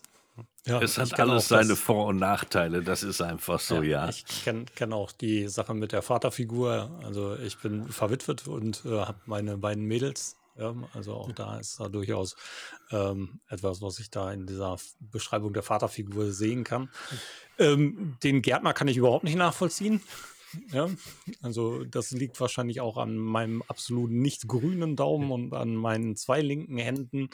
Ja, es hat alles seine Vor- und Nachteile, das ist einfach so, ja. ja. Ich kenne kenn auch die Sache mit der Vaterfigur. Also ich bin verwitwet und äh, habe meine beiden Mädels. Ja, also auch da ist da durchaus ähm, etwas, was ich da in dieser Beschreibung der Vaterfigur sehen kann. Ähm, den Gärtner kann ich überhaupt nicht nachvollziehen. Ja, also das liegt wahrscheinlich auch an meinem absolut nicht grünen Daumen und an meinen zwei linken Händen.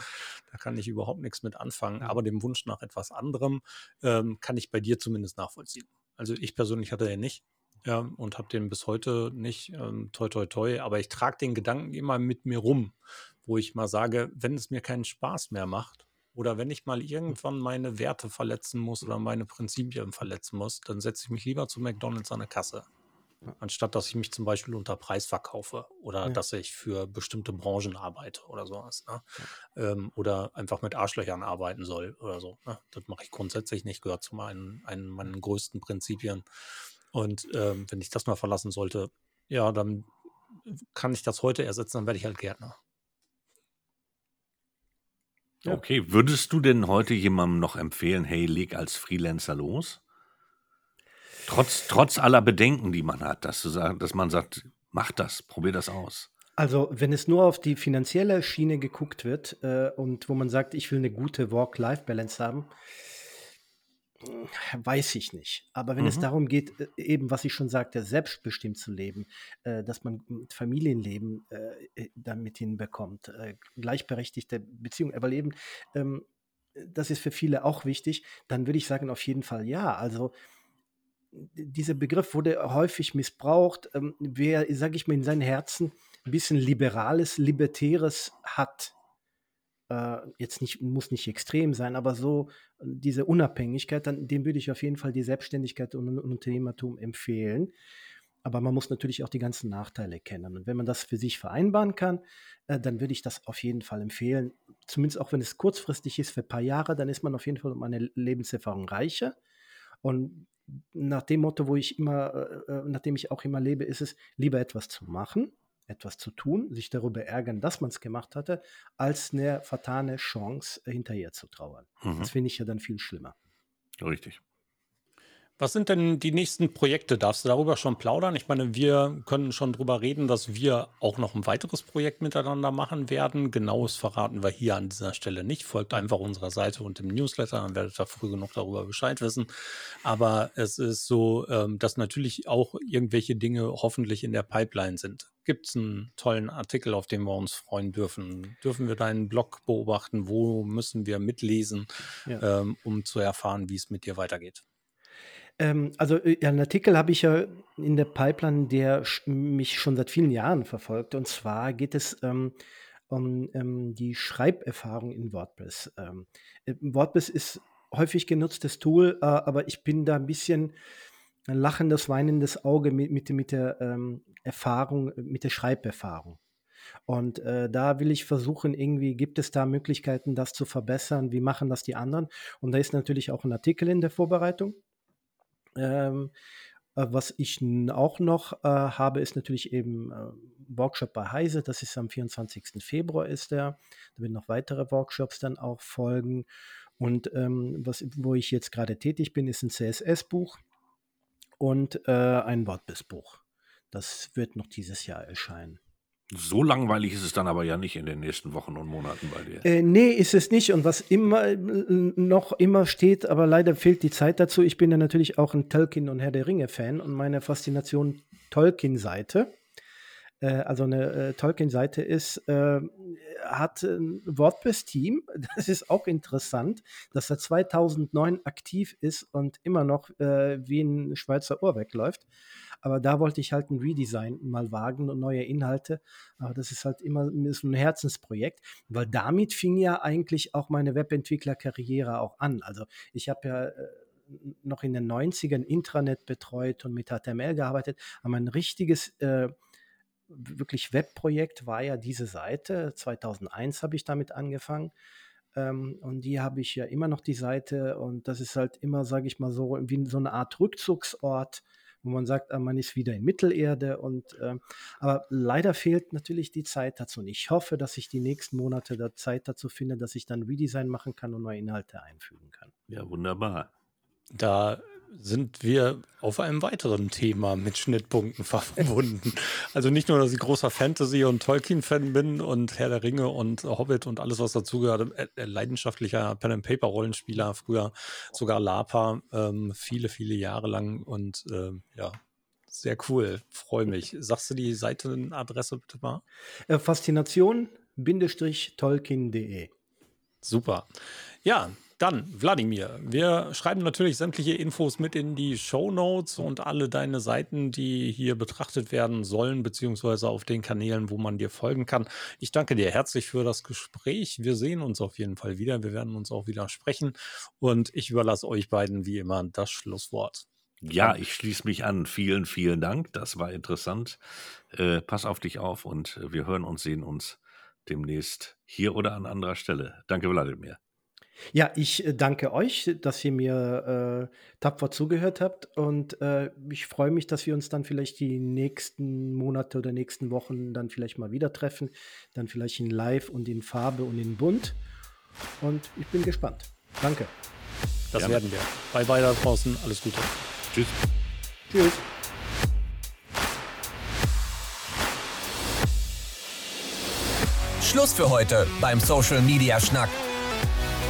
Da kann ich überhaupt nichts mit anfangen. Aber dem Wunsch nach etwas anderem ähm, kann ich bei dir zumindest nachvollziehen. Also ich persönlich hatte den nicht. Ja, und habe den bis heute nicht, ähm, toi toi toi, aber ich trage den Gedanken immer mit mir rum, wo ich mal sage, wenn es mir keinen Spaß mehr macht, oder wenn ich mal irgendwann meine Werte verletzen muss oder meine Prinzipien verletzen muss, dann setze ich mich lieber zu McDonalds an der Kasse. Anstatt dass ich mich zum Beispiel unter Preis verkaufe oder ja. dass ich für bestimmte Branchen arbeite oder sowas. Ne? Ja. Ähm, oder einfach mit Arschlöchern arbeiten soll oder so. Ne? Das mache ich grundsätzlich nicht, gehört zu meinen, einen meinen größten Prinzipien. Und ähm, wenn ich das mal verlassen sollte, ja, dann kann ich das heute ersetzen, dann werde ich halt Gärtner. Ja. Okay, würdest du denn heute jemandem noch empfehlen, hey, leg als Freelancer los? Trotz, trotz aller Bedenken, die man hat, dass, du dass man sagt, mach das, probier das aus. Also, wenn es nur auf die finanzielle Schiene geguckt wird äh, und wo man sagt, ich will eine gute Work-Life-Balance haben, weiß ich nicht. Aber wenn mhm. es darum geht, äh, eben, was ich schon sagte, selbstbestimmt zu leben, äh, dass man Familienleben äh, äh, damit hinbekommt, äh, gleichberechtigte Beziehungen überleben, ähm, das ist für viele auch wichtig, dann würde ich sagen, auf jeden Fall ja. Also dieser Begriff wurde häufig missbraucht. Ähm, wer, sage ich mal, in seinem Herzen ein bisschen Liberales, Libertäres hat, äh, jetzt nicht, muss nicht extrem sein, aber so diese Unabhängigkeit, dann, dem würde ich auf jeden Fall die Selbstständigkeit und, und Unternehmertum empfehlen. Aber man muss natürlich auch die ganzen Nachteile kennen. Und wenn man das für sich vereinbaren kann, äh, dann würde ich das auf jeden Fall empfehlen. Zumindest auch wenn es kurzfristig ist, für ein paar Jahre, dann ist man auf jeden Fall um eine Lebenserfahrung reicher. Und nach dem Motto, wo ich immer, äh, äh nachdem ich auch immer lebe, ist es, lieber etwas zu machen etwas zu tun, sich darüber ärgern, dass man es gemacht hatte, als eine vertane Chance hinterher zu trauern. Mhm. Das finde ich ja dann viel schlimmer. Richtig. Was sind denn die nächsten Projekte? Darfst du darüber schon plaudern? Ich meine, wir können schon darüber reden, dass wir auch noch ein weiteres Projekt miteinander machen werden. Genaues verraten wir hier an dieser Stelle nicht. Folgt einfach unserer Seite und dem Newsletter, dann werdet ihr früh genug darüber Bescheid wissen. Aber es ist so, ähm, dass natürlich auch irgendwelche Dinge hoffentlich in der Pipeline sind. Gibt es einen tollen Artikel, auf den wir uns freuen dürfen? Dürfen wir deinen Blog beobachten? Wo müssen wir mitlesen, ja. ähm, um zu erfahren, wie es mit dir weitergeht? Ähm, also äh, einen Artikel habe ich ja in der Pipeline, der mich schon seit vielen Jahren verfolgt. Und zwar geht es ähm, um ähm, die Schreiberfahrung in WordPress. Ähm, äh, WordPress ist häufig genutztes Tool, äh, aber ich bin da ein bisschen ein lachendes, weinendes Auge mit, mit, mit der ähm, Erfahrung, mit der Schreiberfahrung. Und äh, da will ich versuchen, irgendwie gibt es da Möglichkeiten, das zu verbessern. Wie machen das die anderen? Und da ist natürlich auch ein Artikel in der Vorbereitung. Ähm, äh, was ich auch noch äh, habe, ist natürlich eben äh, Workshop bei Heise. Das ist am 24. Februar ist der. Da werden noch weitere Workshops dann auch folgen. Und ähm, was, wo ich jetzt gerade tätig bin, ist ein CSS-Buch und äh, ein WordPress-Buch. Das wird noch dieses Jahr erscheinen. So langweilig ist es dann aber ja nicht in den nächsten Wochen und Monaten bei dir. Äh, nee, ist es nicht. Und was immer äh, noch immer steht, aber leider fehlt die Zeit dazu. Ich bin ja natürlich auch ein Tolkien und Herr der Ringe-Fan und meine Faszination Tolkien-Seite, äh, also eine äh, Tolkien-Seite ist, äh, hat ein WordPress-Team. [LAUGHS] Das ist auch interessant, dass er 2009 aktiv ist und immer noch äh, wie ein Schweizer Ohr wegläuft. Aber da wollte ich halt ein Redesign mal wagen und neue Inhalte. Aber das ist halt immer so ein Herzensprojekt, weil damit fing ja eigentlich auch meine Webentwicklerkarriere auch an. Also ich habe ja äh, noch in den 90ern Intranet betreut und mit HTML gearbeitet, aber ein richtiges äh, wirklich Webprojekt war ja diese Seite. 2001 habe ich damit angefangen. Ähm, und die habe ich ja immer noch die Seite. Und das ist halt immer, sage ich mal so, wie so eine Art Rückzugsort wo man sagt, ah, man ist wieder in Mittelerde. Und, äh, aber leider fehlt natürlich die Zeit dazu. Und ich hoffe, dass ich die nächsten Monate da Zeit dazu finde, dass ich dann Redesign machen kann und neue Inhalte einfügen kann. Ja, wunderbar. Da sind wir auf einem weiteren Thema mit Schnittpunkten [LAUGHS] verbunden. Also nicht nur, dass ich großer Fantasy- und Tolkien-Fan bin und Herr der Ringe und Hobbit und alles, was dazugehört, äh, äh, leidenschaftlicher Pen-and-Paper-Rollenspieler, früher sogar LARPer, ähm, viele, viele Jahre lang und ähm, ja, sehr cool, freue mich. Sagst du die Seitenadresse bitte mal? Äh, Faszination-tolkien.de Super. Ja, dann, Wladimir, wir schreiben natürlich sämtliche Infos mit in die Show Notes und alle deine Seiten, die hier betrachtet werden sollen, beziehungsweise auf den Kanälen, wo man dir folgen kann. Ich danke dir herzlich für das Gespräch. Wir sehen uns auf jeden Fall wieder. Wir werden uns auch wieder sprechen und ich überlasse euch beiden wie immer das Schlusswort. Ja, ich schließe mich an. Vielen, vielen Dank. Das war interessant. Äh, pass auf dich auf und wir hören und sehen uns demnächst hier oder an anderer Stelle. Danke, Wladimir. Ja, ich äh, danke euch, dass ihr mir äh, tapfer zugehört habt und äh, ich freue mich, dass wir uns dann vielleicht die nächsten Monate oder nächsten Wochen dann vielleicht mal wieder treffen, dann vielleicht in Live und in Farbe und in Bunt und ich bin gespannt. Danke. Das Gerne. werden wir. Bye bye da draußen, alles Gute. Tschüss. Tschüss. Schluss für heute beim Social Media Schnack.